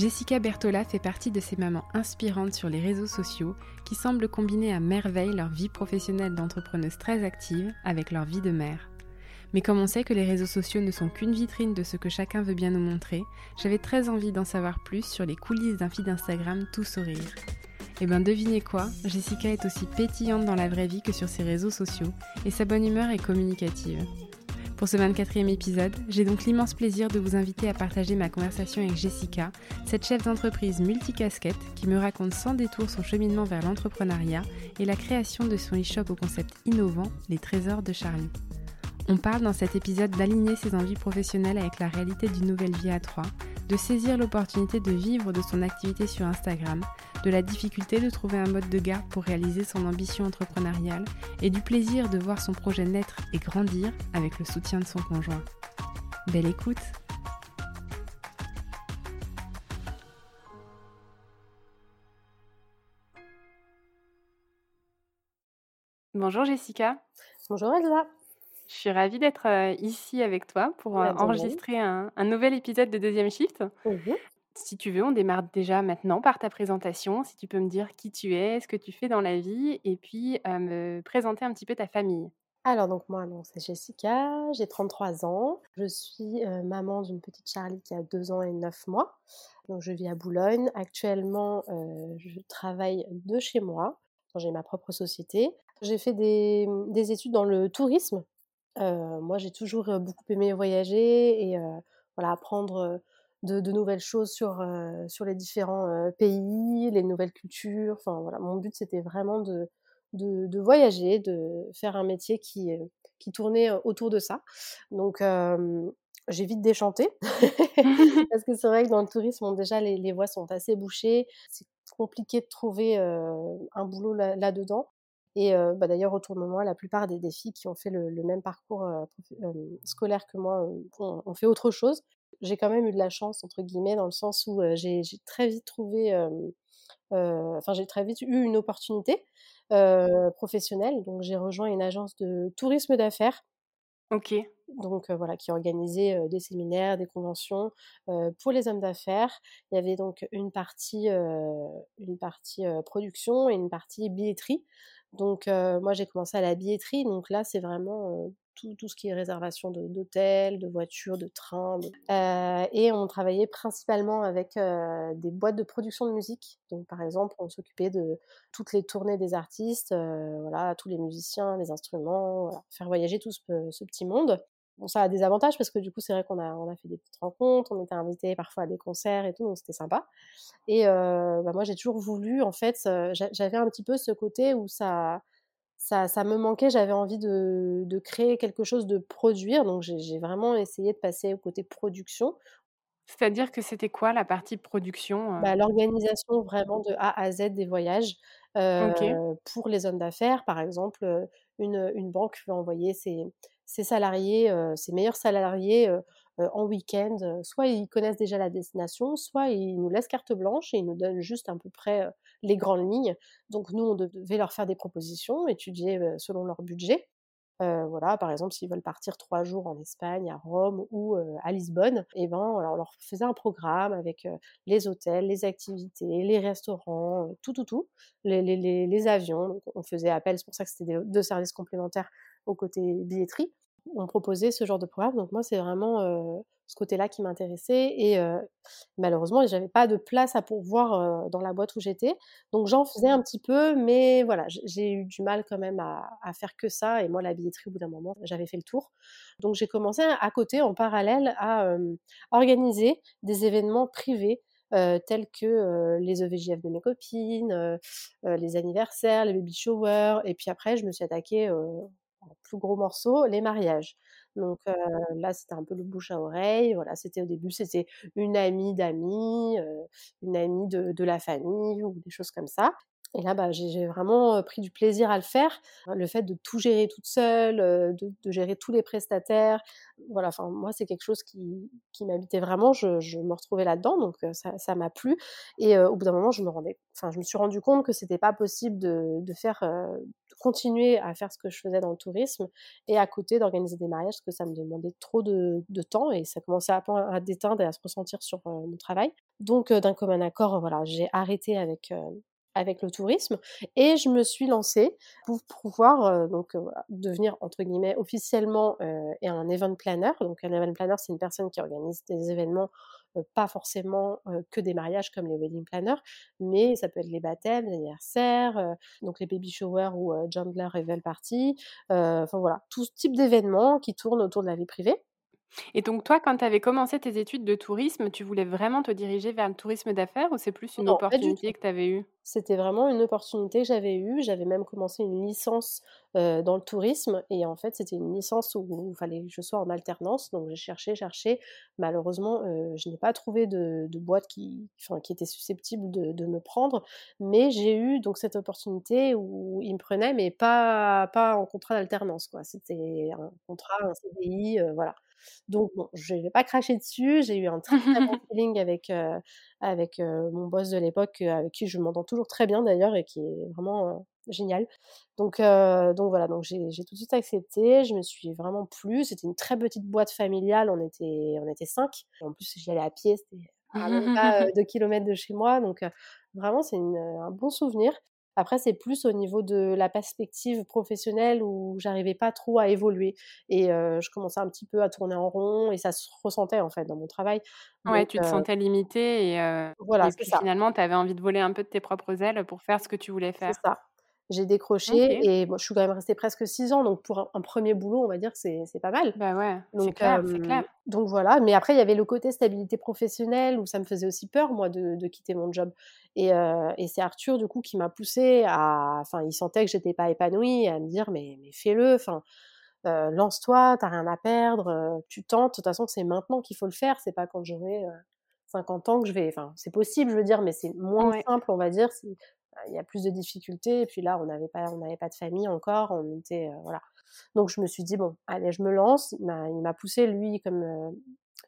Jessica Bertola fait partie de ces mamans inspirantes sur les réseaux sociaux qui semblent combiner à merveille leur vie professionnelle d'entrepreneuse très active avec leur vie de mère. Mais comme on sait que les réseaux sociaux ne sont qu'une vitrine de ce que chacun veut bien nous montrer, j'avais très envie d'en savoir plus sur les coulisses d'un feed Instagram tout sourire. Et eh ben devinez quoi, Jessica est aussi pétillante dans la vraie vie que sur ses réseaux sociaux, et sa bonne humeur est communicative. Pour ce 24e épisode, j'ai donc l'immense plaisir de vous inviter à partager ma conversation avec Jessica, cette chef d'entreprise multicasquette qui me raconte sans détour son cheminement vers l'entrepreneuriat et la création de son e-shop au concept innovant, les trésors de Charlie. On parle dans cet épisode d'aligner ses envies professionnelles avec la réalité d'une nouvelle vie à trois, de saisir l'opportunité de vivre de son activité sur Instagram, de la difficulté de trouver un mode de garde pour réaliser son ambition entrepreneuriale et du plaisir de voir son projet naître et grandir avec le soutien de son conjoint. Belle écoute Bonjour Jessica. Bonjour Elsa. Je suis ravie d'être ici avec toi pour enregistrer un, nouvel épisode de Deuxième Shift. Mmh si tu veux, on démarre déjà maintenant par ta présentation. Si tu peux me dire qui tu es, ce que tu fais dans la vie, et puis me présenter un petit peu ta famille. Alors donc moi, c'est Jessica, j'ai 33 ans. Je suis maman d'une petite Charlie qui a 2 ans et 9 mois. Donc je vis à Boulogne. Actuellement, je travaille de chez moi. J'ai ma propre société. J'ai fait des, des, études dans le tourisme moi, j'ai toujours beaucoup aimé voyager et voilà, apprendre de, nouvelles choses sur, sur les différents pays, les nouvelles cultures. Enfin, voilà, mon but, c'était vraiment de, de, voyager, de faire un métier qui, qui tournait autour de ça. Donc, j'ai vite déchanté parce que c'est vrai que dans le tourisme, déjà, les, les voies sont assez bouchées. C'est compliqué de trouver un boulot là-dedans. Et bah, d'ailleurs, autour de moi, la plupart des, filles qui ont fait le, même parcours scolaire que moi ont, fait autre chose. J'ai quand même eu de la chance, entre guillemets, dans le sens où j'ai très vite trouvé, enfin, j'ai très vite eu une opportunité professionnelle. Donc, j'ai rejoint une agence de tourisme d'affaires. Ok. Donc voilà, qui organisait des séminaires, des conventions pour les hommes d'affaires. Il y avait donc une partie, une partie production et une partie billetterie. Donc moi j'ai commencé à la billetterie, donc là c'est vraiment tout, tout, ce qui est réservation d'hôtels, de, voitures, de trains. et on travaillait principalement avec des boîtes de production de musique. Donc par exemple on s'occupait de toutes les tournées des artistes, voilà, tous les musiciens, les instruments, faire voyager tout ce, petit monde. Bon, ça a des avantages parce que du coup, c'est vrai qu'on a, on a fait des petites rencontres, on était invités parfois à des concerts et tout, donc c'était sympa. Et euh, bah, moi, j'ai toujours voulu, en fait, j'avais un petit peu ce côté où ça, ça, ça me manquait, j'avais envie de, de, créer quelque chose, de produire, donc j'ai vraiment essayé de passer au côté production. C'est-à-dire que c'était quoi la partie production euh? bah, L'organisation vraiment de A à Z des voyages. Euh, pour les hommes d'affaires, par exemple, une, une banque veut envoyer ses, ses salariés, ses meilleurs salariés en week-end, soit ils connaissent déjà la destination, soit ils nous laissent carte blanche et ils nous donnent juste à peu près les grandes lignes. Donc nous, on devait leur faire des propositions, étudier selon leur budget. voilà, par exemple, s'ils veulent partir trois jours en Espagne, à Rome ou à Lisbonne, et eh ben, on leur faisait un programme avec les hôtels, les activités, les restaurants, tout, tout, tout, les, les avions. Donc, on faisait appel, c'est pour ça que c'était deux services complémentaires au côté billetterie. On proposait ce genre de programme. Donc moi, c'est vraiment ce côté-là qui m'intéressait. Et malheureusement, j'avais pas de place à pourvoir dans la boîte où j'étais. Donc j'en faisais un petit peu, mais voilà, j'ai eu du mal quand même à, à, faire que ça. Et moi, la billetterie, au bout d'un moment, j'avais fait le tour. Donc j'ai commencé à côté, en parallèle, à organiser des événements privés tels que les EVJF de mes copines, les anniversaires, les baby showers. Et puis après, je me suis attaquée plus gros morceau, les mariages. Donc là, c'était un peu le bouche à oreille. Voilà, c'était au début, c'était une amie d'amis, une amie de, la famille ou des choses comme ça. Et là, bah, j'ai vraiment pris du plaisir à le faire. Le fait de tout gérer toute seule, de, gérer tous les prestataires, voilà. Enfin, moi, c'est quelque chose qui, qui m'habitait vraiment. Je, me retrouvais là-dedans, donc ça m'a plu. Et au bout d'un moment, je me rendais, enfin, je me suis rendu compte que c'était pas possible de, de faire, continuer à faire ce que je faisais dans le tourisme et à côté d'organiser des mariages, parce que ça me demandait trop de, temps et ça commençait à, à déteindre et à se ressentir sur mon travail. Donc, d'un commun accord, voilà, j'ai arrêté avec avec le tourisme et je me suis lancée pour pouvoir donc devenir entre guillemets officiellement un event planner. Donc un event planner c'est une personne qui organise des événements pas forcément que des mariages comme les wedding planners, mais ça peut être les baptêmes, les anniversaires, donc les baby showers ou Chandler Revel Party, enfin voilà, tout type d'événements qui tournent autour de la vie privée. Et donc toi, quand tu avais commencé tes études de tourisme, tu voulais vraiment te diriger vers le tourisme d'affaires ou c'est plus une opportunité que tu avais eue? C'était vraiment une opportunité que j'avais eue. J'avais même commencé une licence dans le tourisme et en fait c'était une licence où il fallait que je sois en alternance. Donc j'ai cherché, cherché. Malheureusement, je n'ai pas trouvé de, boîte qui, était susceptible de, de me prendre. Mais j'ai eu donc cette opportunité où ils me prenaient, mais pas, pas en contrat d'alternance. C'était un contrat, un CDI, voilà. Donc bon, je ne vais pas cracher dessus. J'ai eu un très, très bon feeling avec, avec mon boss de l'époque, avec qui je m'entends toujours très bien d'ailleurs et qui est vraiment génial. Donc, donc voilà, donc j'ai tout de suite accepté. Je me suis vraiment plu. C'était une très petite boîte familiale. On était, on était cinq. En plus, j'y allais à pied. C'était à même pas deux kilomètres de chez moi. Donc vraiment, c'est un bon souvenir. Après, c'est plus au niveau de la perspective professionnelle où j'arrivais pas trop à évoluer et je commençais un petit peu à tourner en rond et ça se ressentait en fait dans mon travail. Ouais, tu te sentais limitée et, voilà, et puis finalement, tu avais envie de voler un peu de tes propres ailes pour faire ce que tu voulais faire. C'est ça j'ai décroché et bon, je suis quand même restée presque six ans, donc pour un, premier boulot, on va dire, c'est pas mal. Bah ouais, clair, c'est clair. Donc voilà, mais après, il y avait le côté stabilité professionnelle où ça me faisait aussi peur, moi, de, de quitter mon job. Et, et c'est Arthur, du coup, qui m'a poussé à. Enfin, il sentait que j'étais pas épanouie, à me dire, mais, mais fais-le, enfin. lance-toi, t'as rien à perdre, tu tentes. De toute façon, c'est maintenant qu'il faut le faire, c'est pas quand j'aurai 50 ans que je vais. Enfin, c'est possible, je veux dire, mais c'est moins simple, on va dire il y a plus de difficultés. Et puis là, on n'avait pas, on n'avait pas de famille encore. On était, euh, voilà. Donc je me suis dit bon, allez, je me lance. Il m'a poussé lui comme euh,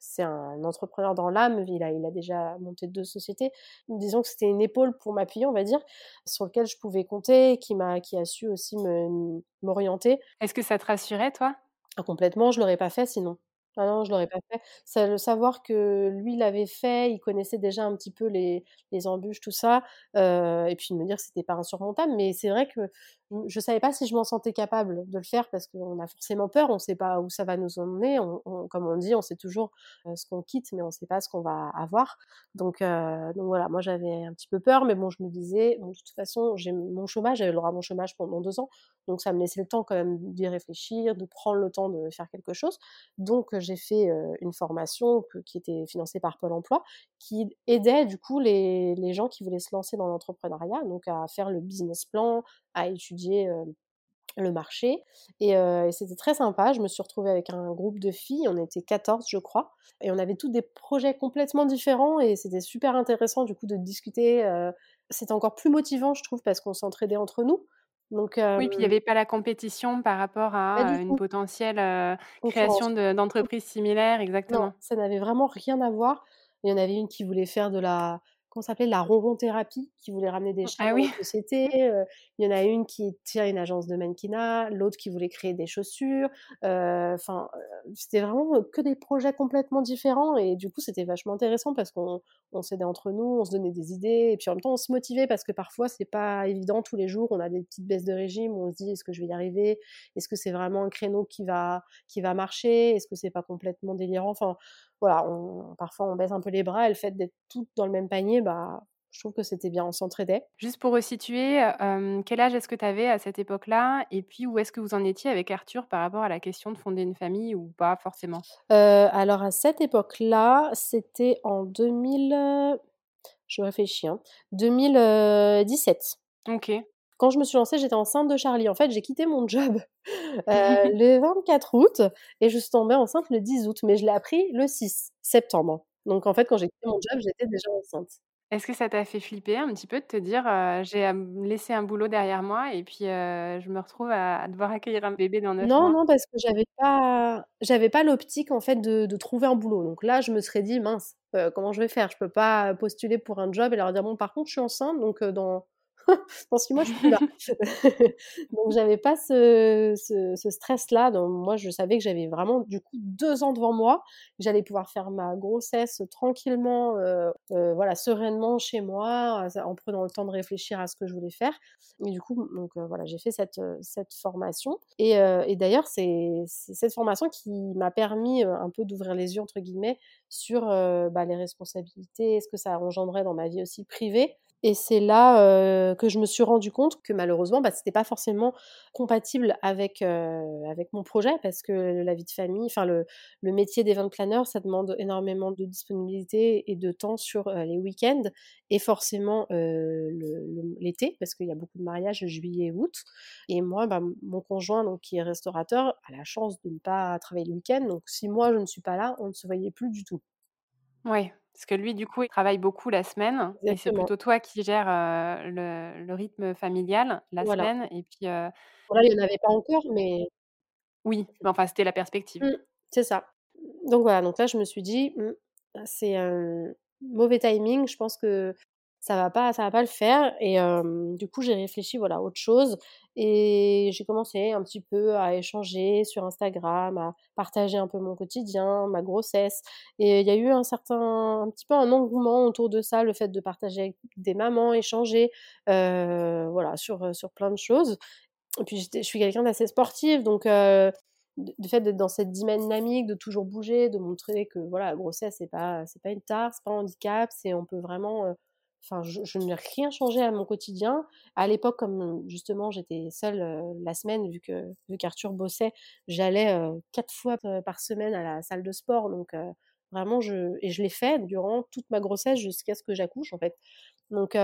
c'est un entrepreneur dans l'âme. Il a, il a déjà monté deux sociétés. Disons que c'était une épaule pour m'appuyer, on va dire, sur lequel je pouvais compter, qui m'a, qui a su aussi m'orienter. Est-ce que ça te rassurait, toi? Ah, Complètement. Je l'aurais pas fait sinon. Ah non, je l'aurais pas fait. Ça, le savoir que lui l'avait fait, il connaissait déjà un petit peu les, les embûches, tout ça, euh, et puis de me dire que c'était pas insurmontable. Mais c'est vrai que je savais pas si je m'en sentais capable de le faire parce qu'on a forcément peur, on sait pas où ça va nous emmener. Comme on dit, on sait toujours ce qu'on quitte, mais on sait pas ce qu'on va avoir. Donc, euh, donc voilà, moi j'avais un petit peu peur, mais bon, je me disais, de toute façon, j'ai mon chômage, j'avais le droit à mon chômage pendant deux ans, donc ça me laissait le temps quand même d'y réfléchir, de prendre le temps de faire quelque chose. Donc j'ai fait une formation qui était financée par Pôle Emploi, qui aidait du coup les, les gens qui voulaient se lancer dans l'entrepreneuriat, donc à faire le business plan, à étudier le marché. Et, c'était très sympa. Je me suis retrouvée avec un groupe de filles. On était 14, je crois. Et on avait tous des projets complètement différents. Et c'était super intéressant, du coup, de discuter. c'était encore plus motivant, je trouve, parce qu'on s'entraidait entre nous. Donc, oui, puis il n'y avait pas la compétition par rapport à une potentielle création d'entreprises similaires, exactement. Non, ça n'avait vraiment rien à voir. Il y en avait une qui voulait faire de la, qu'on s'appelait la ronron thérapie, qui voulait ramener des chiens ah dans oui. la société. il y en a une qui tient une agence de mannequinat, l'autre qui voulait créer des chaussures. Enfin, c'était vraiment que des projets complètement différents. Et du coup, c'était vachement intéressant parce qu'on on s'aidait entre nous, on se donnait des idées. Et puis en même temps, on se motivait parce que parfois, c'est pas évident tous les jours. On a des petites baisses de régime où on se dit est-ce que je vais y arriver? Est-ce que c'est vraiment un créneau qui va, qui va marcher? Est-ce que c'est pas complètement délirant? Enfin, voilà, parfois on baisse un peu les bras et le fait d'être toutes dans le même panier, bah, je trouve que c'était bien, on s'entraidait. Juste pour resituer, quel âge est-ce que tu avais à cette époque-là Et puis où est-ce que vous en étiez avec Arthur par rapport à la question de fonder une famille ou pas forcément? Alors à cette époque-là, c'était en 2000... Je réfléchis, hein, 2017. Ok quand je me suis lancée, j'étais enceinte de Charlie. En fait, j'ai quitté mon job euh, le 24 août et je suis tombée enceinte le 10 août, mais je l'ai appris le 6 septembre. Donc en fait, quand j'ai quitté mon job, j'étais déjà enceinte. Est-ce que ça t'a fait flipper un petit peu de te dire euh, j'ai laissé un boulot derrière moi et puis euh, je me retrouve à, devoir accueillir un bébé dans 9 non, mois? Non, parce que j'avais pas j'avais pas l'optique en fait de, de, trouver un boulot. Donc là, je me serais dit mince, comment je vais faire? Je peux pas postuler pour un job et leur dire bon par contre je suis enceinte donc dans dans six mois, je suis là. donc, j'avais pas ce, stress-là. Donc, moi, je savais que j'avais vraiment, du coup, deux ans devant moi. J'allais pouvoir faire ma grossesse tranquillement, euh, euh, voilà, sereinement chez moi, en prenant le temps de réfléchir à ce que je voulais faire. Et du coup, donc, euh, voilà, j'ai fait cette, formation. Et, et d'ailleurs, c'est cette formation qui m'a permis un peu d'ouvrir les yeux, entre guillemets, sur bah, les responsabilités, ce que ça engendrait dans ma vie aussi privée. Et c'est là que je me suis rendu compte que malheureusement, bah, c'était pas forcément compatible avec, avec mon projet parce que la vie de famille, enfin le, le métier d'event planner, ça demande énormément de disponibilité et de temps sur les week-ends et forcément l'été parce qu'il y a beaucoup de mariages juillet et août. Et moi, bah, mon conjoint, donc, qui est restaurateur, a la chance de ne pas travailler le week-end. Donc si moi je ne suis pas là, on ne se voyait plus du tout. Oui, parce que lui, du coup, il travaille beaucoup la semaine et c'est plutôt toi qui gères, le rythme familial la semaine et puis, Voilà, il y en avait pas encore, mais Oui, mais enfin, c'était la perspective. Mmh, c'est ça. Donc voilà, donc là, je me suis dit: «Mmh, c'est un mauvais timing, je pense que ça va pas ça va pas le faire» et du coup, j'ai réfléchi, voilà, à autre chose et j'ai commencé un petit peu à échanger sur Instagram, à partager un peu mon quotidien, ma grossesse. Et il y a eu un certain, un petit peu un engouement autour de ça, le fait de partager avec des mamans, échanger, voilà, sur, sur plein de choses. Et puis je suis quelqu'un d'assez sportif, donc euh, du fait d'être dans cette dynamique, de toujours bouger, de montrer que voilà, la grossesse c'est pas c'est pas une tare, c'est pas un handicap, c'est on peut vraiment Enfin, je, n'ai rien changé à mon quotidien. À l'époque, comme justement j'étais seule la semaine, vu que vu qu'Arthur bossait, j'allais quatre fois par semaine à la salle de sport. Donc vraiment, je et je l'ai fait durant toute ma grossesse jusqu'à ce que j'accouche en fait. Donc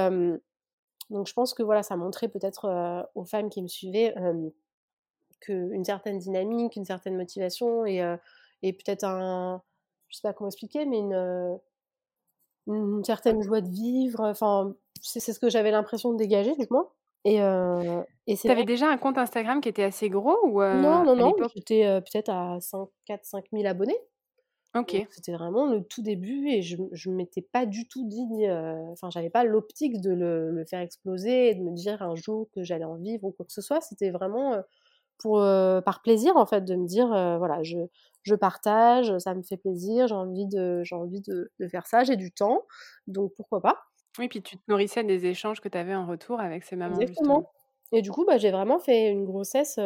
donc je pense que voilà, ça montrait peut-être aux femmes qui me suivaient qu'une certaine dynamique, une certaine motivation et, et peut-être un, je sais pas comment expliquer, mais une une certaine joie de vivre. Enfin, c'est ce que j'avais l'impression de dégager, du moins. Et, euh, et c'est. T'avais déjà un compte Instagram qui était assez gros ou Non, non, non. J'étais peut-être à 4-5 000 abonnés. Ok. C'était vraiment le tout début et je ne m'étais pas du tout dit. Enfin, j'avais pas l'optique de le, le, faire exploser et de me dire un jour que j'allais en vivre ou quoi que ce soit. C'était vraiment pour, par plaisir, en fait, de me dire voilà, je, je partage, ça me fait plaisir, j'ai envie de, j'ai envie de, faire ça, j'ai du temps, donc pourquoi pas. Oui, puis tu te nourrissais des échanges que tu avais en retour avec ces mamans. Exactement. Et du coup, bah, j'ai vraiment fait une grossesse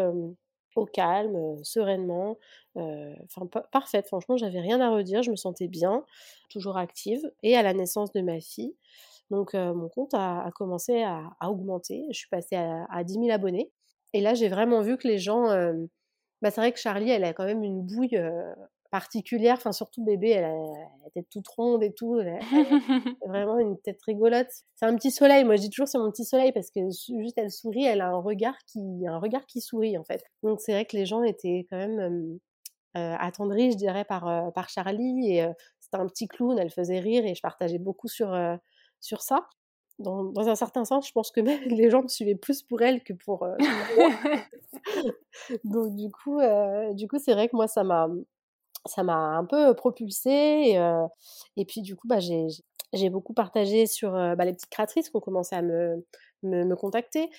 au calme, sereinement, enfin parfaite. Franchement, j'avais rien à redire, je me sentais bien, toujours active. Et à la naissance de ma fille, donc mon compte a, commencé à, augmenter. Je suis passée à, à 10 000 abonnés. Et là, j'ai vraiment vu que les gens bah, c'est vrai que Charlie, elle a quand même une bouille particulière, enfin surtout bébé, elle a la tête toute ronde et tout, elle a, vraiment une tête rigolote. C'est un petit soleil, moi je dis toujours c'est mon petit soleil parce que juste elle sourit, elle a un regard qui, un regard qui sourit en fait. Donc c'est vrai que les gens étaient quand même attendris, je dirais, par, par Charlie. Et c'était un petit clown, elle faisait rire et je partageais beaucoup sur, sur ça dans, un certain sens, je pense que même les gens me suivaient plus pour elle que pour euh, Donc du coup, euh, du coup, c'est vrai que moi, ça m'a, ça m'a un peu propulsée. Et, euh, et puis du coup, bah, j'ai, J'ai beaucoup partagé sur bah, les petites créatrices qui ont commencé à me, me, contacter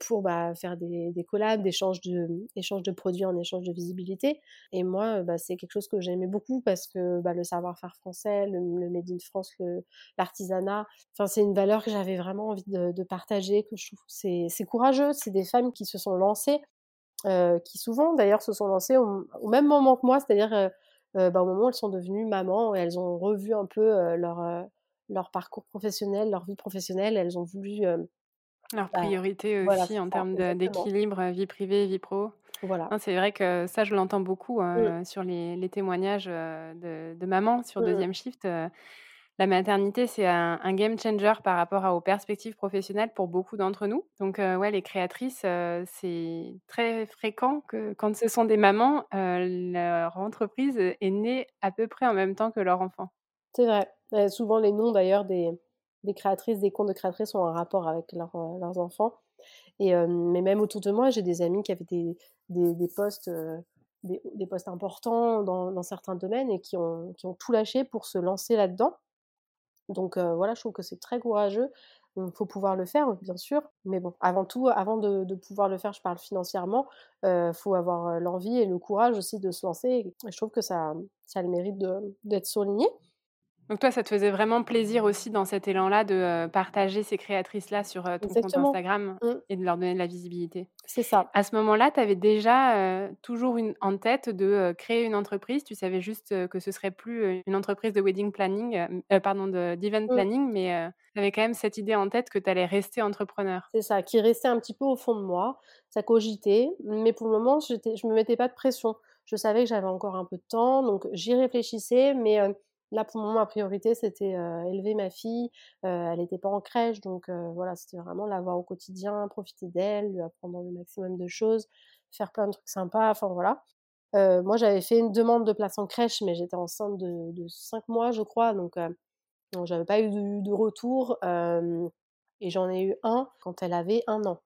pour bah, faire des, des collabs, des échanges de, échanges de produits en échange de visibilité. Et moi, bah, c'est quelque chose que j'aimais beaucoup parce que bah, le savoir-faire français, le, Made in France, l'artisanat, c'est une valeur que j'avais vraiment envie de, partager, que je trouve c'est, c'est courageux. C'est des femmes qui se sont lancées, qui souvent d'ailleurs se sont lancées au, même moment que moi, c'est-à-dire bah, au moment où elles sont devenues mamans et elles ont revu un peu leur leur parcours professionnel, leur vie professionnelle, elles ont voulu leur bah, priorité aussi en termes d'équilibre vie privée, vie pro. Voilà. C'est vrai que ça, je l'entends beaucoup mmh. sur les, témoignages de, de mamans sur mmh. deuxième shift. la maternité, c'est un, game changer par rapport aux perspectives professionnelles pour beaucoup d'entre nous. Donc, ouais, les créatrices, c'est très fréquent que quand ce sont des mamans, leur entreprise est née à peu près en même temps que leur enfant. C'est vrai. souvent, les noms d'ailleurs des, des créatrices, des comptes de créatrices ont un rapport avec euh, leurs enfants. Et, mais même autour de moi, j'ai des amis qui avaient des, des, postes, des, postes importants dans, certains domaines et qui ont, qui ont tout lâché pour se lancer là-dedans. Donc voilà, je trouve que c'est très courageux. Il faut pouvoir le faire, bien sûr. Mais bon, avant tout, avant de, pouvoir le faire, je parle financièrement, il faut avoir l'envie et le courage aussi de se lancer. Je trouve que ça, ça a le mérite d'être souligné. Donc toi, ça te faisait vraiment plaisir aussi dans cet élan-là de partager ces créatrices-là sur ton compte Instagram mmh. et de leur donner de la visibilité. C'est ça. À ce moment-là, tu avais déjà toujours une, en tête de créer une entreprise. Tu savais juste que ce serait plus une entreprise de wedding planning, pardon, d'event mmh. planning, mais tu avais quand même cette idée en tête que tu allais rester entrepreneur. C'est ça, qui restait un petit peu au fond de moi. Ça cogitait, mais pour le moment, je ne me mettais pas de pression. Je savais que j'avais encore un peu de temps, donc j'y réfléchissais, mais Là, pour moi, ma priorité, c'était élever ma fille. elle n'était pas en crèche, donc voilà, c'était vraiment la voir au quotidien, profiter d'elle, lui apprendre le maximum de choses, faire plein de trucs sympas. Enfin voilà. moi, j'avais fait une demande de place en crèche, mais j'étais enceinte de, de 5 mois, je crois, donc, donc j'avais pas eu de, retour. et j'en ai eu un quand elle avait un an.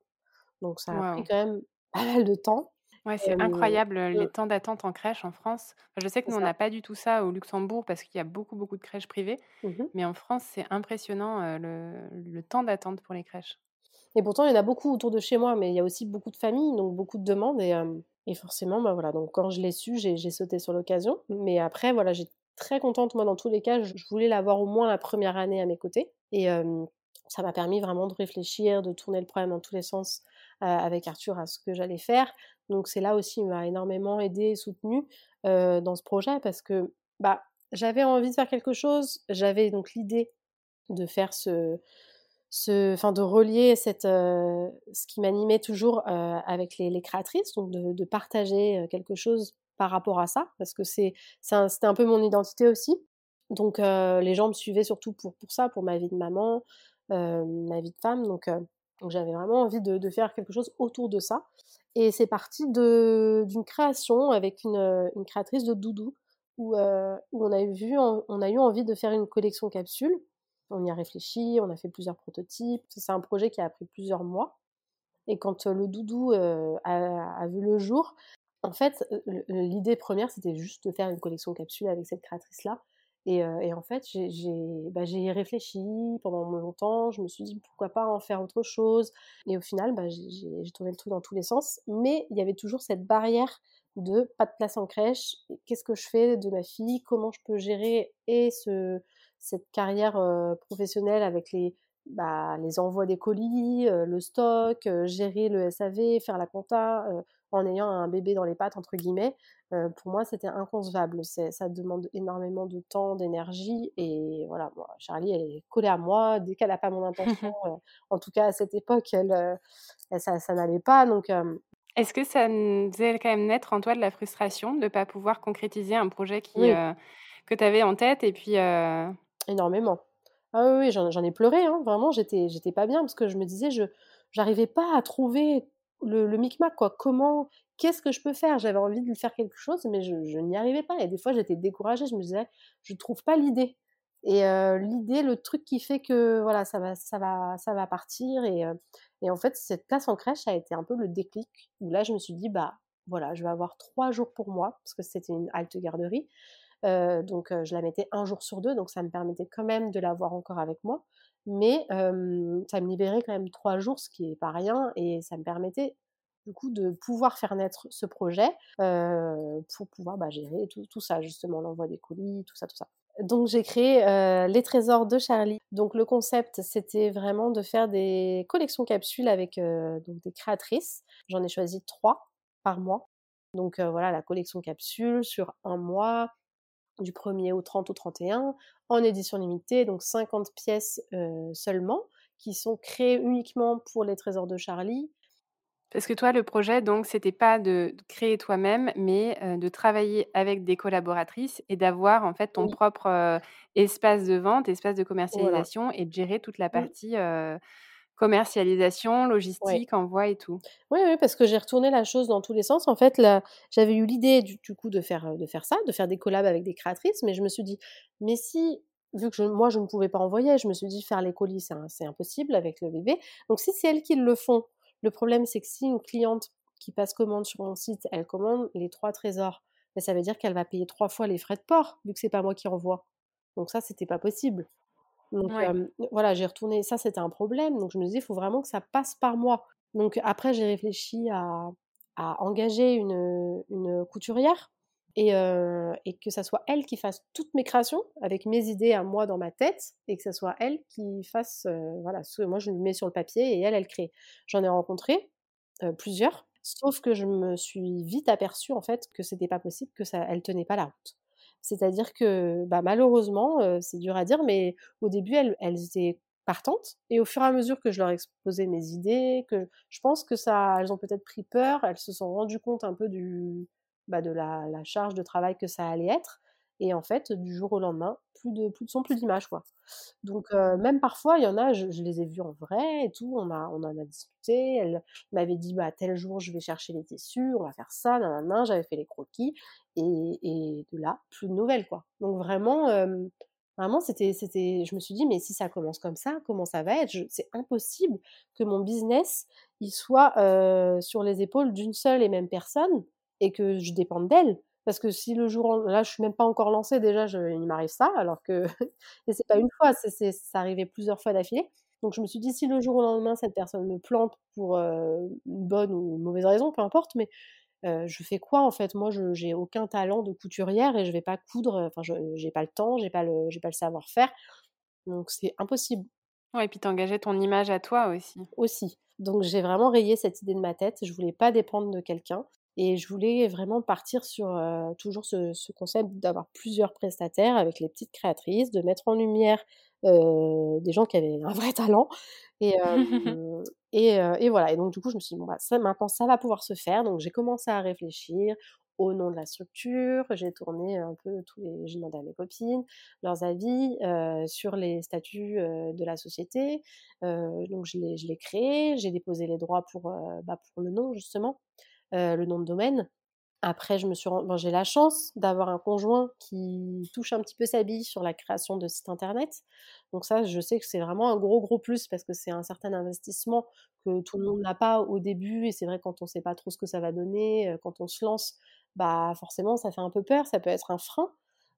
Donc ça a pris quand même pas mal de temps. Ouais, c'est incroyable les temps d'attente en crèche en France. je sais que nous, on n'a pas du tout ça au Luxembourg parce qu'il y a beaucoup, beaucoup de crèches privées. Mmh mais en France, c'est impressionnant le, temps d'attente pour les crèches. Et pourtant, il y en a beaucoup autour de chez moi, mais il y a aussi beaucoup de familles, donc beaucoup de demandes. Et, et forcément, bah voilà, donc quand je l'ai su, j'ai sauté sur l'occasion. Mais après, voilà, j'ai très contente. Moi, dans tous les cas, je, voulais l'avoir au moins la première année à mes côtés. Et ça m'a permis vraiment de réfléchir, de tourner le problème dans tous les sens avec Arthur à ce que j'allais faire. Donc c'est là aussi, il m'a énormément aidé et soutenu dans ce projet parce que bah, j'avais envie de faire quelque chose, j'avais donc l'idée de faire ce, ce, enfin de relier cette, ce qui m'animait toujours avec les, créatrices, donc de, partager quelque chose par rapport à ça, parce que c'est, c'était un peu mon identité aussi. Donc les gens me suivaient surtout pour, pour ça, pour ma vie de maman, ma vie de femme. Donc donc j'avais vraiment envie de, faire quelque chose autour de ça. Et c'est parti d'une création avec une, créatrice de doudou où, euh, on, a eu envie de faire une collection capsule. On y a réfléchi, on a fait plusieurs prototypes. C'est un projet qui a pris plusieurs mois. Et quand le doudou euh, a, vu le jour, en fait, l'idée première, c'était juste de faire une collection capsule avec cette créatrice-là. Et, en fait, bah, j'ai réfléchi pendant longtemps. Je me suis dit pourquoi pas en faire autre chose. Et au final, bah, j'ai tourné le tout dans tous les sens. Mais il y avait toujours cette barrière de pas de place en crèche. Qu'est-ce que je fais de ma fille Comment je peux gérer et ce, cette carrière professionnelle avec les, bah, les envois des colis, le stock, gérer le SAV, faire la compta en ayant un bébé dans les pattes, entre guillemets, pour moi, c'était inconcevable. Ça demande énormément de temps, d'énergie. Et voilà, Charlie, elle est collée à moi. Dès qu'elle n'a pas mon intention, en tout cas à cette époque, elle, ça, ça n'allait pas. Donc, Est-ce que ça faisait quand même naître en toi de la frustration de ne pas pouvoir concrétiser un projet qui, que tu avais en tête et puis Énormément. Ah oui, j'en ai pleuré, hein, vraiment, j'étais pas bien parce que je me disais, je n'arrivais pas à trouver le, micmac, quoi. Comment, qu'est-ce que je peux faire? J'avais envie de faire quelque chose, mais je, n'y arrivais pas. Et des fois, j'étais découragée. Je me disais, je trouve pas l'idée. Et l'idée, le truc qui fait que voilà, ça va, ça va, ça va partir. Et, et, en fait, cette place en crèche a été un peu le déclic où là, je me suis dit, bah voilà, je vais avoir trois jours pour moi parce que c'était une halte garderie. donc je la mettais un jour sur deux, donc ça me permettait quand même de l'avoir encore avec moi. Mais ça me libérait quand même trois jours, ce qui est pas rien, et ça me permettait du coup de pouvoir faire naître ce projet pour pouvoir bah, gérer tout, tout ça justement, l'envoi des colis, tout ça, tout ça. Donc j'ai créé les trésors de Charlie. Donc le concept c'était vraiment de faire des collections capsules avec donc des créatrices. J'en ai choisi trois par mois. Donc voilà la collection capsule sur un mois du 1er au 30 au 31 en édition limitée, donc 50 pièces seulement qui sont créées uniquement pour les trésors de Charlie. Parce que toi, le projet, donc, c'était pas de créer toi-même, mais de travailler avec des collaboratrices et d'avoir en fait ton propre espace de vente, espace de commercialisation et de gérer toute la mmh. partie commercialisation, logistique, envoi et tout. Oui, oui, parce que j'ai retourné la chose dans tous les sens. En fait, j'avais eu l'idée du, coup de faire, de faire ça, de faire des collabs avec des créatrices, mais je me suis dit, mais si vu que moi je ne pouvais pas envoyer, je me suis dit faire les colis c'est impossible avec le bébé. Donc si c'est elles qui le font, le problème, c'est que si une cliente qui passe commande sur mon site, elle commande les trois trésors, ben, ça veut dire qu'elle va payer trois fois les frais de port, vu que c'est pas moi qui envoie. Donc ça, c'était pas possible. Donc voilà, j'ai retourné. Ça, c'était un problème. Donc je me disais, il faut vraiment que ça passe par moi. Donc après, j'ai réfléchi à, engager une couturière et, que ça soit elle qui fasse toutes mes créations avec mes idées à moi dans ma tête et que ça soit elle qui fasse voilà moi je le mets sur le papier et elle elle crée j'en ai rencontré plusieurs sauf que je me suis vite aperçue en fait que c'était pas possible que ça elle tenait pas la route c'est-à-dire que bah, malheureusement c'est dur à dire mais au début elles, étaient partantes et au fur et à mesure que je leur exposais mes idées que je pense que ça elles ont peut-être pris peur elles se sont rendues compte un peu du bah, de la, charge de travail que ça allait être. Et en fait, du jour au lendemain, plus de, plus de son, plus d'images, quoi. Donc, même parfois, il y en a, je, les ai vus en vrai et tout, on, a, on en a discuté. Elle m'avait dit, bah, tel jour, je vais chercher les tissus, on va faire ça, nan, j'avais fait les croquis. Et, et, de là, plus de nouvelles, quoi. Donc, vraiment, vraiment, c'était, c'était, je me suis dit, mais si ça commence comme ça, comment ça va être? C'est impossible que mon business, il soit sur les épaules d'une seule et même personne et que je dépende d'elle. Parce que si le jour, là, je suis même pas encore lancée, déjà, je, il m'arrive ça, alors que, et c'est pas une fois, c'est, ça arrivait plusieurs fois d'affilée. Donc je me suis dit, si le jour au lendemain, cette personne me plante pour une bonne ou une mauvaise raison, peu importe, mais je fais quoi en fait? Moi, je j'ai aucun talent de couturière et je vais pas coudre, enfin, je j'ai pas le temps, j'ai pas le, j'ai pas le savoir-faire, donc c'est impossible. Ouais, et puis t'engageais ton image à toi aussi. Aussi. Donc j'ai vraiment rayé cette idée de ma tête. Je voulais pas dépendre de quelqu'un. Et je voulais vraiment partir sur toujours ce, concept d'avoir plusieurs prestataires avec les petites créatrices, de mettre en lumière des gens qui avaient un vrai talent. Et, et, voilà. Et donc, du coup, je me suis dit, bon, bah, ça, maintenant, ça va pouvoir se faire. Donc, j'ai commencé à réfléchir au nom de la structure. J'ai tourné un peu tous les. J'ai demandé à mes copines leurs avis sur les statuts de la société. donc, je l'ai créé. J'ai déposé les droits pour, bah, pour le nom, justement. Euh, le nom de domaine. Après, je me suis j'ai la chance d'avoir un conjoint qui touche un petit peu sa bille sur la création de sites internet. Donc ça, je sais que c'est vraiment un gros gros plus parce que c'est un certain investissement que tout le monde n'a pas au début et c'est vrai quand on ne sait pas trop ce que ça va donner, euh, quand on se lance, bah forcément ça fait un peu peur, ça peut être un frein.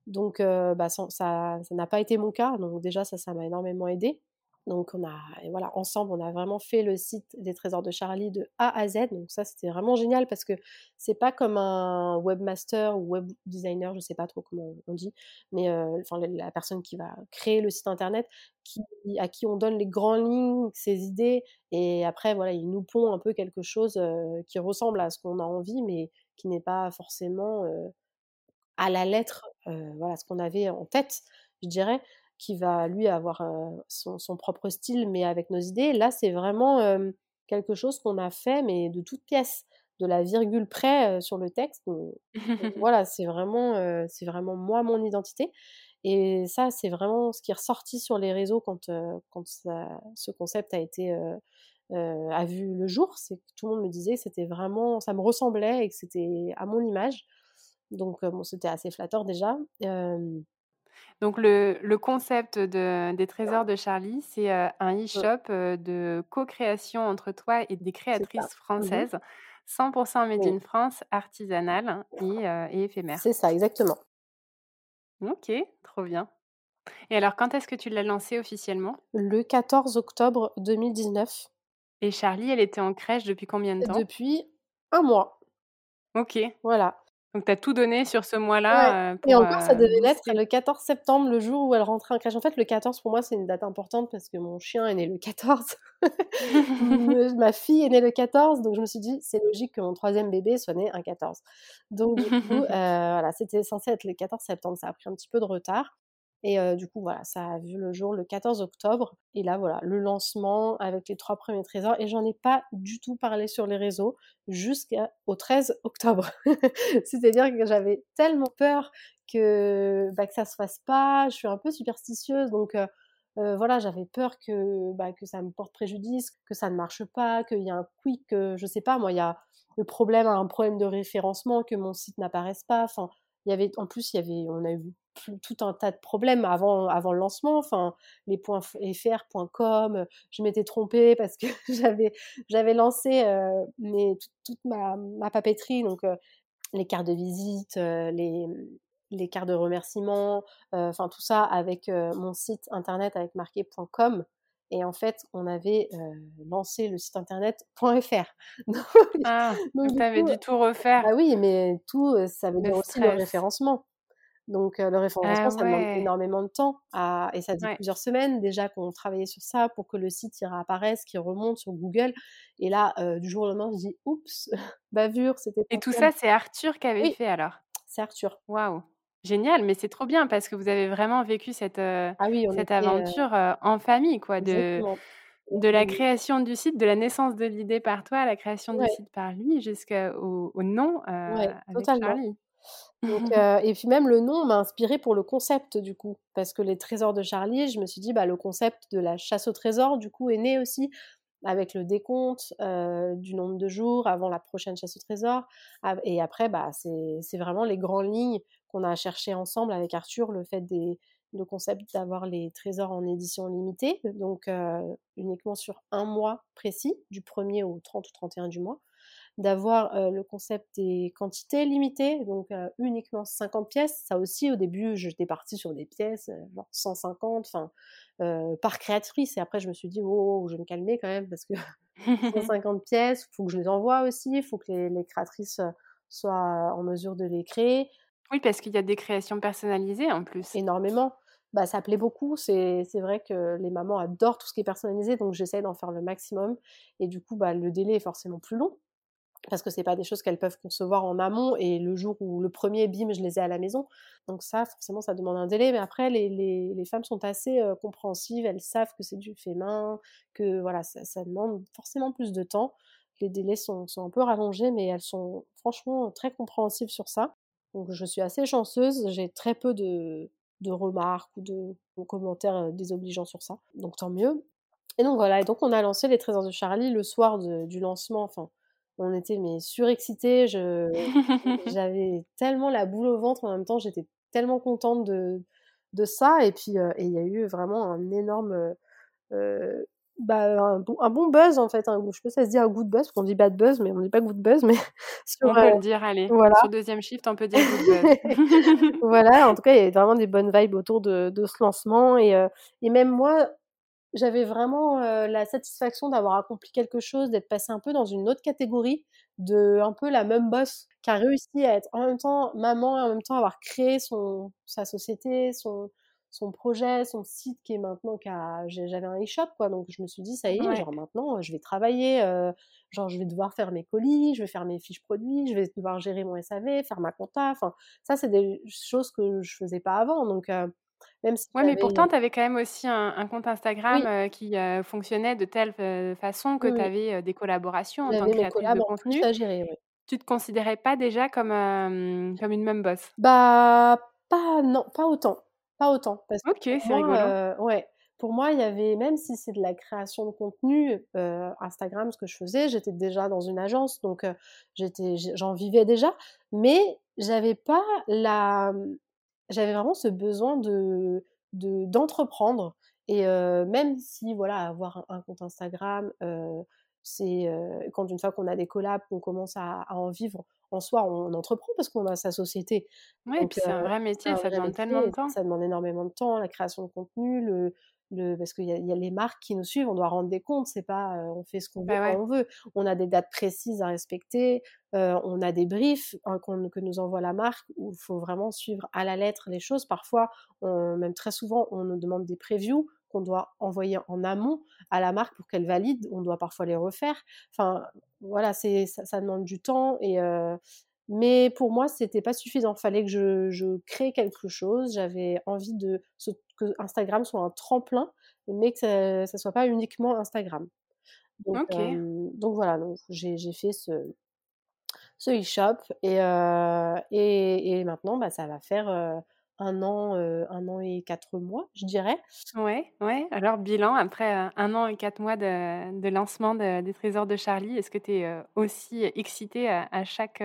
Donc euh, bah, ça n'a pas été mon cas, donc déjà ça ça m'a énormément aidé. Donc on a, voilà, ensemble, on a vraiment fait le site des Trésors de Charlie de A à Z. Donc ça, c'était vraiment génial parce que c'est pas comme un webmaster ou web designer, je sais pas trop comment on dit, mais enfin la personne qui va créer le site internet, qui, à qui on donne les grandes lignes, ses idées, et après voilà, il nous pond un peu quelque chose qui ressemble à ce qu'on a envie, mais qui n'est pas forcément à la lettre, voilà, ce qu'on avait en tête, je dirais qui va lui avoir son, propre style, mais avec nos idées. Là, c'est vraiment quelque chose qu'on a fait, mais de toutes pièces, de la virgule près sur le texte. voilà, c'est vraiment, c'est vraiment moi, mon identité. Et ça, c'est vraiment ce qui est ressorti sur les réseaux quand, quand ce concept a été a vu le jour. C'est que tout le monde me disait que c'était vraiment, ça me ressemblait et que c'était à mon image. Donc, bon, c'était assez flatteur déjà. Donc le, concept des trésors de Charlie, c'est un mmh. e-shop de co-création entre toi et des créatrices mmh françaises, 100% made in France, artisanale et, et éphémère. C'est ça, exactement. OK, trop bien. Et alors quand est-ce que tu l'as lancé officiellement? Le 14 octobre 2019. Et Charlie, elle était en crèche depuis combien de temps? Depuis 1 mois. OK. Voilà. Donc tu as tout donné sur ce mois-là, heu, et encore ça heu, devait l'être le 14 septembre, le jour où elle rentrait en crèche. En fait, le 14 pour moi, c'est une date importante parce que mon chien est né le 14. Me ma fille est née le 14, donc je me suis dit: «C'est logique que mon 3e bébé soit né un 14». Donc du coup, heu, voilà, c'était censé être le 14 septembre, ça a pris un petit peu de retard et du coup, voilà, ça a vu le jour le 14 octobre et là, voilà, le lancement avec les 3 premiers trésors et j'en ai pas du tout parlé sur les réseaux jusqu'au 13 octobre. C'est-à-dire que j'avais tellement peur que, bah, que se fasse pas. Je suis un peu superstitieuse donc voilà, j'avais peur que, bah, que ça me porte préjudice, que ça ne marche pas, qu'il y a un quick, heu, je sais pas moi, il y a le problème un problème de référencement, que mon site n'apparaisse pas. Enfin, il y avait en plus, il y avait on a eu tout un tas de problèmes avant avant le lancement. Enfin, les points f .fr, .com, heu, je m'étais trompée parce que j'avais j'avais lancé, heu, mes toute ma ma papeterie donc heu, les cartes de visite, heu, les, les cartes de remerciement, enfin tout ça avec, mon site internet avec marqué .com et en fait, on avait, lancé le site internet .fr. Donc Ah! donc tu avais dû tout refaire. bah oui, mais tout, ça veut Le dire aussi le référencement. Donc le référencement, Ah ça demande énormément de temps à et ça Ouais. plusieurs semaines déjà qu'on travaillait sur ça pour que le site il réapparaisse, qu'il remonte sur Google et là, du jour au lendemain, je dis: «Oups, bavure, c'était pas Et tout prévu». ça, c'est Arthur qui avait Oui, fait alors? c'est Arthur. Waouh! Génial, mais c'est trop bien parce que vous avez vraiment vécu cette, Ah oui, on cette était, heu aventure, en famille quoi, de Exactement. de la création du site, de la naissance de l'idée par toi, à la création du site par lui, jusqu'au au nom, Ouais, avec totalement. Charlie. Donc heu et puis même le nom m'a inspirée pour le concept du coup, parce que les trésors de Charlie, je me suis dit: «Bah, le concept de la chasse au trésor du coup est né aussi avec le décompte, heu, du nombre de jours avant la prochaine chasse au trésor». Et après, bah, c'est c'est vraiment les grandes lignes qu'on a cherché ensemble avec Arthur, le fait des le concept d'avoir les trésors en édition limitée, donc heu, uniquement sur 1 mois précis, du 1er au 30 ou 31 du mois. D'avoir, le concept des quantités limitées, donc uniquement 50 pièces. Ça aussi, au début, j'étais partie sur des pièces, genre 150, enfin, heu, par créatrice et après je me suis dit: «Oh, oh, je vais me calmer quand même parce que 150 pièces, faut que je les envoie aussi, il faut que les les créatrices, soient en mesure de les créer». Oui, parce qu'il y a des créations personnalisées en plus. Énormément. Bah, ça plaît beaucoup, c'est c'est vrai que les mamans adorent tout ce qui est personnalisé, donc j'essaie d'en faire le maximum et du coup, bah, le délai est forcément plus long, parce que c'est pas des choses qu'elles peuvent concevoir en amont et le jour où le 1er, bim, je les ai à la maison. Donc ça, forcément, ça demande un délai, mais après les les femmes sont assez, heu, compréhensives. Elles savent que c'est du fait main, que voilà, ça demande forcément plus de temps. Les délais sont sont un peu rallongés, mais elles sont franchement très compréhensives sur ça. Donc je suis assez chanceuse, j'ai très peu de de remarques ou de commentaires, heu, désobligeants sur ça, donc tant mieux et donc voilà et donc on a lancé les trésors de Charlie le soir du lancement, enfin, on était mais surexcités, je j'avais tellement la boule au ventre, en même temps, j'étais tellement contente de de ça et puis, et il y a eu vraiment un énorme, bah, un bon un bon buzz en fait, un je sais pas si ça se dit un good buzz, parce qu'on dit bad buzz, mais on dit pas good buzz, mais sur, On peut le dire, allez, voilà. sur 2e shift, on peut dire good buzz. Voilà, en tout cas, il y avait vraiment des bonnes vibes autour de de ce lancement et et même moi, j'avais vraiment, heu, la satisfaction d'avoir accompli quelque chose, d'être passée un peu dans une autre catégorie, de un peu la mum boss qui a réussi à être en même temps maman et en même temps avoir créé son sa société, son son projet, son site qui est maintenant j'avais un e-shop quoi, donc je me suis dit: «Ça y est, Ouais. genre maintenant, je vais travailler, heu, genre je vais devoir faire mes colis, je vais faire mes fiches produits, je vais devoir gérer mon SAV, faire ma compta», enfin, ça, c'est des choses que je faisais pas avant, donc heu, même si Ouais, mais pourtant, tu avais quand même aussi un un compte Instagram, Oui. qui, fonctionnait de telle façon que Oui, tu avais, des collaborations en tant que créatrice de contenu. à gérer, oui. Tu te considérais pas déjà comme, comme une mum boss? Bah, pas non, pas autant, pas autant, parce OK, pour c'est moi, rigolo. ouais, pour moi, il y avait même si c'est de la création de contenu, Instagram, ce que je faisais, j'étais déjà dans une agence, donc j'étais j'en vivais déjà, mais j'avais pas la, j'avais vraiment ce besoin de de d'entreprendre et même si voilà, avoir un un compte Instagram, c'est quand une fois qu'on a des collabs, qu'on commence à, en vivre, en soi, on entreprend parce qu'on a sa société. Oui, et puis c'est un vrai métier, ça demande tellement de temps. Ça demande énormément de temps, la création de contenu, le, le, parce qu'il y, y, a les marques qui nous suivent, on doit rendre des comptes, c'est pas on fait ce qu'on veut bah quand on veut. On a des dates précises à respecter, on a des briefs hein, que nous envoie la marque où il faut vraiment suivre à la lettre les choses. Parfois, même très souvent, on nous demande des previews qu'on doit envoyer en amont à la marque pour qu'elle valide. On doit parfois les refaire. Enfin, voilà, c'est ça, ça, demande du temps et mais pour moi, c'était pas suffisant. Il fallait que je, je, crée quelque chose. J'avais envie de que Instagram soit un tremplin, mais que ça, ne soit pas uniquement Instagram. Donc, donc voilà, j'ai fait ce, ce e-shop et, et, et, maintenant, bah, ça va faire un an, un an et quatre mois, je dirais. Ouais, ouais. Alors, bilan, après un an et quatre mois de, de lancement des Trésors de Charlie, est-ce que tu es aussi excitée à, à chaque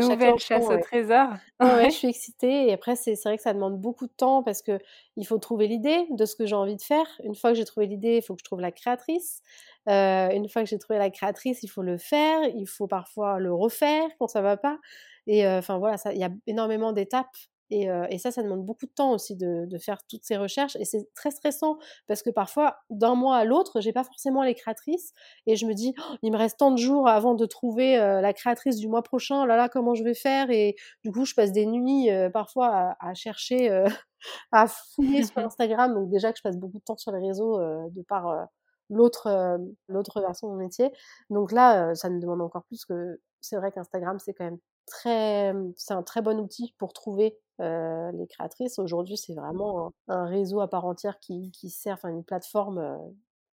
Nouvelle chasse au trésor. Ouais. je suis excitée. Et après, c'est vrai que ça demande beaucoup de temps parce que il faut trouver l'idée de ce que j'ai envie de faire. Une fois que j'ai trouvé l'idée, il faut que je trouve la créatrice. Euh, une fois que j'ai trouvé la créatrice, il faut le faire. Il faut parfois le refaire quand ça va pas. Et euh, enfin voilà, il y a énormément d'étapes et, ça, ça demande beaucoup de temps aussi de, faire toutes ces recherches. Et c'est très stressant parce que parfois, d'un mois à l'autre, j'ai pas forcément les créatrices. Et je me dis, «Oh, il me reste tant de jours avant de trouver la créatrice du mois prochain. Oh là là, comment je vais faire? Et du coup, je passe des nuits parfois à, chercher, à fouiller sur Instagram. Donc déjà que je passe beaucoup de temps sur les réseaux de par l'autre l'autre version de mon métier. Donc là, ça me demande encore plus que c'est vrai qu'Instagram, c'est quand même très, c'est un très bon outil pour trouver les créatrices. Aujourd'hui, c'est vraiment un, réseau à part entière qui, qui sert, enfin une plateforme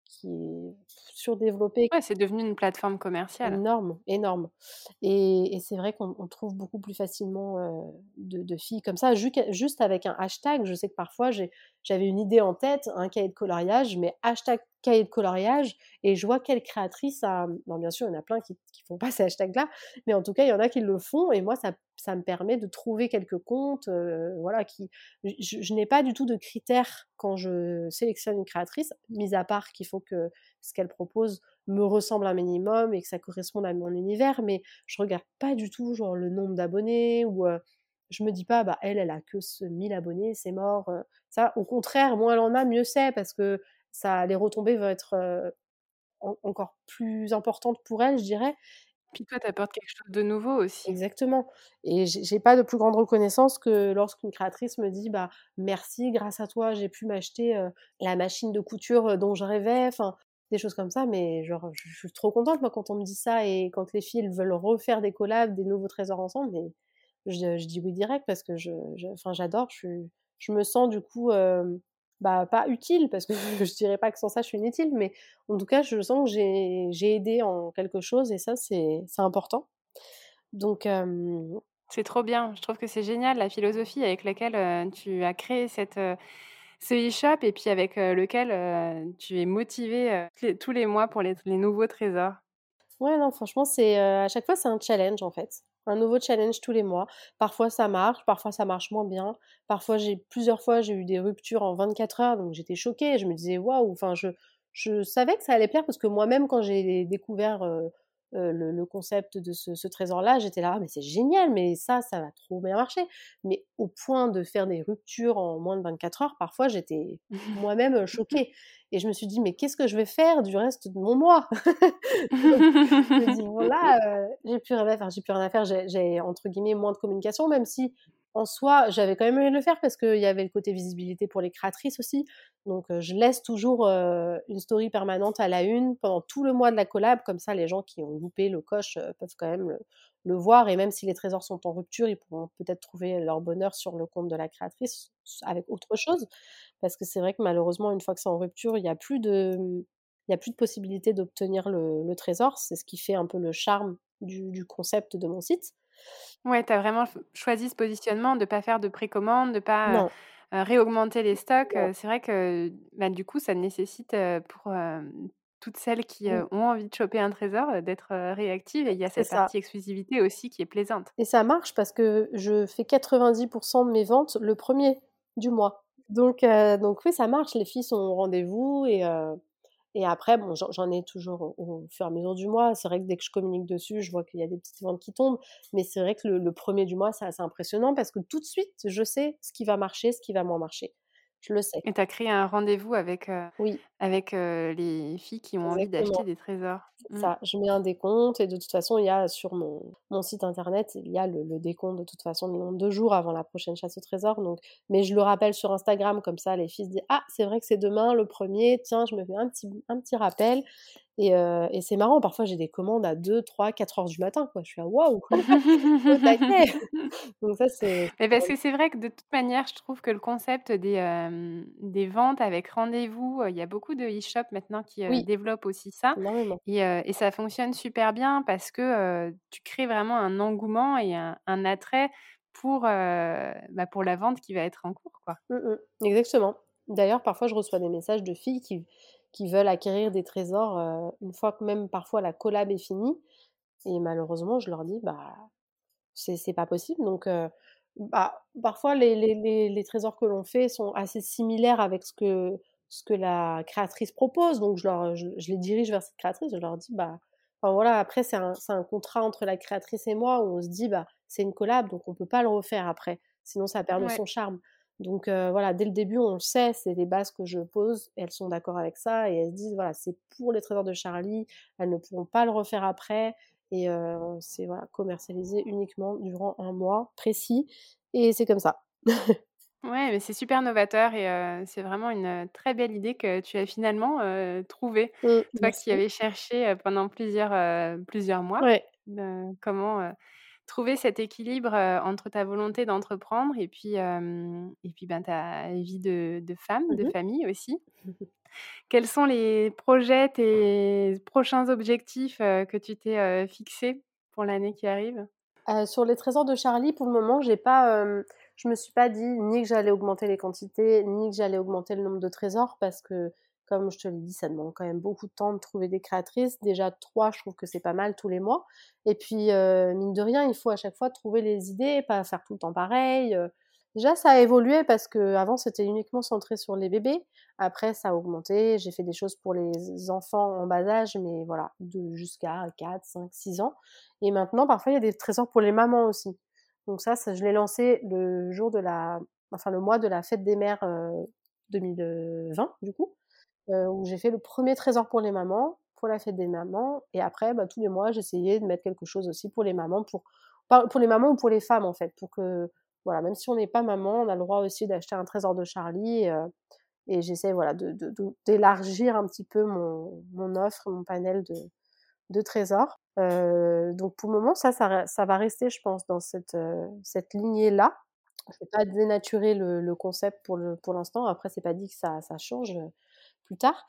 qui est surdéveloppée. Ouais, c'est devenu une plateforme commerciale. Énorme, énorme. Et, et c'est vrai qu'on trouve beaucoup plus facilement de, de, filles comme ça, juste avec un hashtag. Je sais que parfois, j'avais une idée en tête, un cahier de coloriage, mais hashtag cahier de coloriage, et je vois quelle créatrice a... Non, bien sûr, il y en a plein qui, qui font pas ces hashtags-là, mais en tout cas, il y en a qui le font, et moi, ça ça me permet de trouver quelques comptes, voilà, qui, je, n'ai pas du tout de critères quand je sélectionne une créatrice, mis à part qu'il faut que ce qu'elle propose me ressemble un minimum et que ça corresponde à mon univers, mais je regarde pas du tout genre le nombre d'abonnés ou je me dis pas bah elle elle a que ce 1000 abonnés, c'est mort. ça, au contraire, moins elle en a, mieux c'est parce que ça les retombées vont être encore plus importantes pour elle, je dirais. Puis toi, tu apportes quelque chose de nouveau aussi. Exactement. Et j'ai pas de plus grande reconnaissance que lorsqu'une créatrice me dit bah merci, grâce à toi, j'ai pu m'acheter la machine de couture dont je rêvais, enfin des choses comme ça. Mais genre, je, suis trop contente moi quand on me dit ça et quand les filles veulent refaire des collabs, des nouveaux trésors ensemble. Mais je, dis oui direct parce que je, enfin j'adore. Je, je me sens du coup bah, pas utile, parce que je dirais pas que sans ça je suis inutile, mais en tout cas, je sens que j'ai aidé en quelque chose et ça, c'est important. Donc. C'est trop bien. Je trouve que c'est génial la philosophie avec laquelle tu as créé cette, ce e-shop et puis avec lequel tu es motivé tous les mois pour les, les nouveaux trésors. Ouais, non, franchement, c'est à chaque fois, c'est un challenge en fait un nouveau challenge tous les mois. Parfois ça marche, parfois ça marche moins bien. Parfois j'ai plusieurs fois j'ai eu des ruptures en 24 heures, donc j'étais choquée. Je me disais waouh, enfin je je savais que ça allait plaire parce que moi-même quand j'ai découvert euh, euh, le, concept de ce, trésor-là, j'étais là, «Ah, mais c'est génial, mais ça, ça va trop bien marcher. Mais au point de faire des ruptures en moins de 24 heures, parfois j'étais moi-même choquée. Et je me suis dit, mais qu'est-ce que je vais faire du reste de mon mois? Je me dis, bon là, euh, j'ai plus rien à faire, j'ai plus rien à faire, j'ai entre guillemets moins de communication, même si en soi, j'avais quand même aimé le faire parce qu'il y avait le côté visibilité pour les créatrices aussi. Donc, je laisse toujours une story permanente à la une pendant tout le mois de la collab. Comme ça, les gens qui ont loupé le coche peuvent quand même le, voir. Et même si les trésors sont en rupture, ils pourront peut-être trouver leur bonheur sur le compte de la créatrice avec autre chose. Parce que c'est vrai que malheureusement, une fois que c'est en rupture, il n'y a plus de... Il a plus de possibilité d'obtenir le, trésor. C'est ce qui fait un peu le charme du concept de mon site. Ouais, tu as vraiment choisi ce positionnement de ne pas faire de précommande, de ne pas, réaugmenter les stocks, c'est vrai que, bah, du coup, ça nécessite, pour, toutes celles qui, mmh. ont envie de choper un trésor, d'être, réactives et il y a cette partie exclusivité aussi qui est plaisante. Et ça marche parce que je fais 90 de mes ventes le premier du mois. Donc donc oui, ça marche, les filles sont au rendez-vous et Et après, bon, j'en ai toujours au, fur et à mesure du mois. C'est vrai que dès que je communique dessus, je vois qu'il y a des petites ventes qui tombent. Mais c'est vrai que le, premier du mois, c'est assez impressionnant parce que tout de suite, je sais ce qui va marcher, ce qui va moins marcher. Je le sais. Et tu as créé un rendez-vous avec, oui. avec les filles qui ont envie d'acheter des trésors. Mmh. Ça, je mets un décompte et de toute façon, il y a sur mon, mon site internet, il y a le, décompte de toute façon le nombre de jours avant la prochaine chasse au trésor. Donc, mais je le rappelle sur Instagram, comme ça les filles se disent Ah, c'est vrai que c'est demain le premier, tiens, je me fais un petit, un petit rappel. Et, c'est marrant, parfois j'ai des commandes à 2, 3, 4 heures du matin. Quoi. Je suis à waouh Donc ça, c'est. Mais parce que c'est vrai que de toute manière, je trouve que le concept des, des ventes avec rendez-vous, il y a beaucoup de e-shops maintenant qui développent aussi ça. Et, et, ça fonctionne super bien parce que tu crées vraiment un engouement et un, attrait pour, bah, pour la vente qui va être en cours. Quoi. Mmh. Exactement. D'ailleurs, parfois, je reçois des messages de filles qui qui veulent acquérir des trésors une fois que même parfois la collab est finie. Et malheureusement, je leur dis, bah, c'est pas possible. Donc, bah, parfois, les, les, les, trésors que l'on fait sont assez similaires avec ce que, ce que la créatrice propose. Donc, je, leur, je, les dirige vers cette créatrice. Je leur dis, bah, enfin voilà, après, c'est un, un, contrat entre la créatrice et moi où on se dit, bah, c'est une collab, donc on peut pas le refaire après. Sinon, ça perd de son charme. Donc voilà, dès le début, on le sait, c'est les bases que je pose, elles sont d'accord avec ça, et elles se disent, voilà, c'est pour les trésors de Charlie, elles ne pourront pas le refaire après, et c'est voilà, commercialisé uniquement durant un mois précis, et c'est comme ça. ouais, mais c'est super novateur, et c'est vraiment une très belle idée que tu as finalement trouvée. Mmh, Toi qui avais cherché pendant plusieurs, plusieurs mois, ouais. comment trouver cet équilibre entre ta volonté d'entreprendre et puis, et puis ben, ta vie de, de femme, de mmh famille aussi. Quels sont les projets, tes prochains objectifs que tu t'es fixés pour l'année qui arrive? Sur les trésors de Charlie, pour le moment, j'ai pas, je me suis pas dit ni que j'allais augmenter les quantités, ni que j'allais augmenter le nombre de trésors parce que comme je te l'ai dit, ça demande quand même beaucoup de temps de trouver des créatrices. Déjà, trois, je trouve que c'est pas mal tous les mois. Et puis, euh, mine de rien, il faut à chaque fois trouver les idées, pas faire tout le temps pareil. Euh. Déjà, ça a évolué parce que avant c'était uniquement centré sur les bébés. Après, ça a augmenté. J'ai fait des choses pour les enfants en bas âge, mais voilà, jusqu'à 4, 5, 6 ans. Et maintenant, parfois, il y a des trésors pour les mamans aussi. Donc ça, ça je l'ai lancé le jour de la, enfin le mois de la fête des mères 2020, euh, du coup. Euh, où j'ai fait le premier trésor pour les mamans, pour la fête des mamans. Et après, bah, tous les mois, j'essayais de mettre quelque chose aussi pour les mamans, pour, pour les mamans ou pour les femmes en fait, pour que, voilà, même si on n'est pas maman, on a le droit aussi d'acheter un trésor de Charlie. Euh, et j'essaie voilà, d'élargir un petit peu mon, offre, mon panel de, trésors. Euh, donc pour le moment, ça, ça, va rester, je pense, dans cette, cette lignée-là. Je ne vais pas dénaturer le, concept pour l'instant. Pour Après, c'est pas dit que ça change plus tard.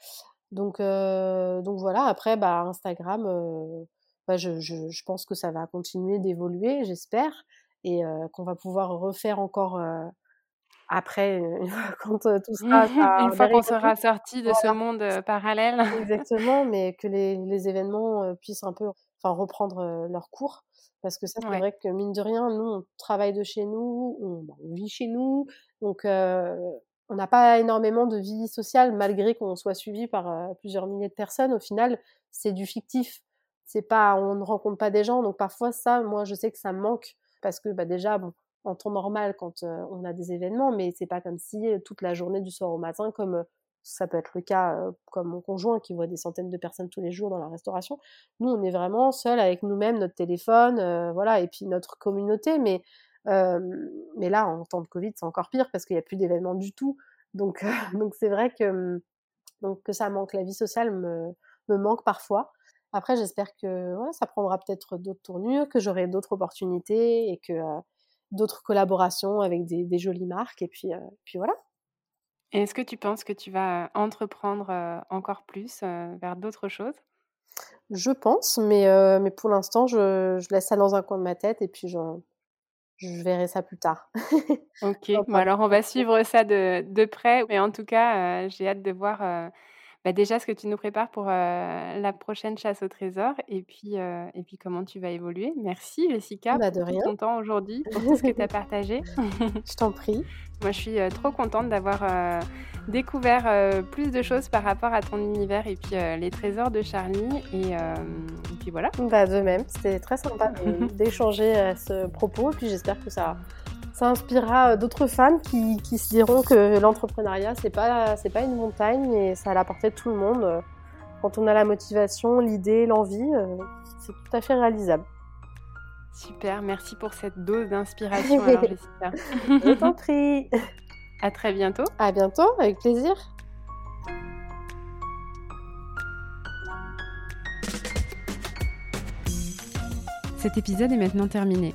Donc, euh, donc voilà, après, bah, Instagram, euh, bah, je, je, je, pense que ça va continuer d'évoluer, j'espère, et euh, qu'on va pouvoir refaire encore après, quand tout sera... Une fois qu'on sera sorti de ce monde parallèle. Exactement, mais que les, les événements puissent un peu enfin, reprendre leur cours. Parce que ça, c'est vrai que mine de rien, nous, on travaille de chez nous, on, bah, on vit chez nous, donc on n'a pas énormément de vie sociale malgré qu'on soit suivi par euh, plusieurs milliers de personnes. Au final, c'est du fictif. C'est pas, on ne rencontre pas des gens. Donc parfois ça, moi, je sais que ça me manque parce que bah, déjà, bon, en temps normal, quand euh, on a des événements, mais c'est pas comme si euh, toute la journée du soir au matin, comme ça peut être le cas comme mon conjoint qui voit des centaines de personnes tous les jours dans la restauration. Nous, on est vraiment seuls avec nous-mêmes, notre téléphone, voilà, et puis notre communauté, mais mais là, en temps de Covid, c'est encore pire parce qu'il n'y a plus d'événements du tout. Donc, donc c'est vrai que, donc, que ça manque. La vie sociale me, me manque parfois. Après, j'espère que ça prendra peut-être d'autres tournures, que j'aurai d'autres opportunités et que d'autres collaborations avec des, des, jolies marques. Et puis, puis voilà. Est-ce que tu penses que tu vas entreprendre encore plus vers d'autres choses? Je pense, mais, mais pour l'instant, je, je, laisse ça dans un coin de ma tête et puis je, je verrai ça plus tard. ok, bon, alors on va suivre ça de, de, près. Mais en tout cas, euh, j'ai hâte de voir euh, bah, déjà ce que tu nous prépares pour la prochaine chasse au trésor et puis, et puis comment tu vas évoluer. Merci Jessica bah, de pour rien. ton temps aujourd'hui, pour tout ce que tu as partagé. je t'en prie. Moi, je suis trop contente d'avoir découvert plus de choses par rapport à ton univers et puis les trésors de Charlie. Et, puis voilà. Bah, de même, c'était très sympa d'échanger à ce propos. Et puis j'espère que ça ça inspirera euh, d'autres femmes qui, qui, se diront que l'entrepreneuriat, c'est pas, c'est pas une montagne et ça a la portée de tout le monde. Quand on a la motivation, l'idée, l'envie, euh, c'est tout à fait réalisable. Super, merci pour cette dose d'inspiration, Jessica. Je t'en prie. À très bientôt. À bientôt, avec plaisir. Cet épisode est maintenant terminé.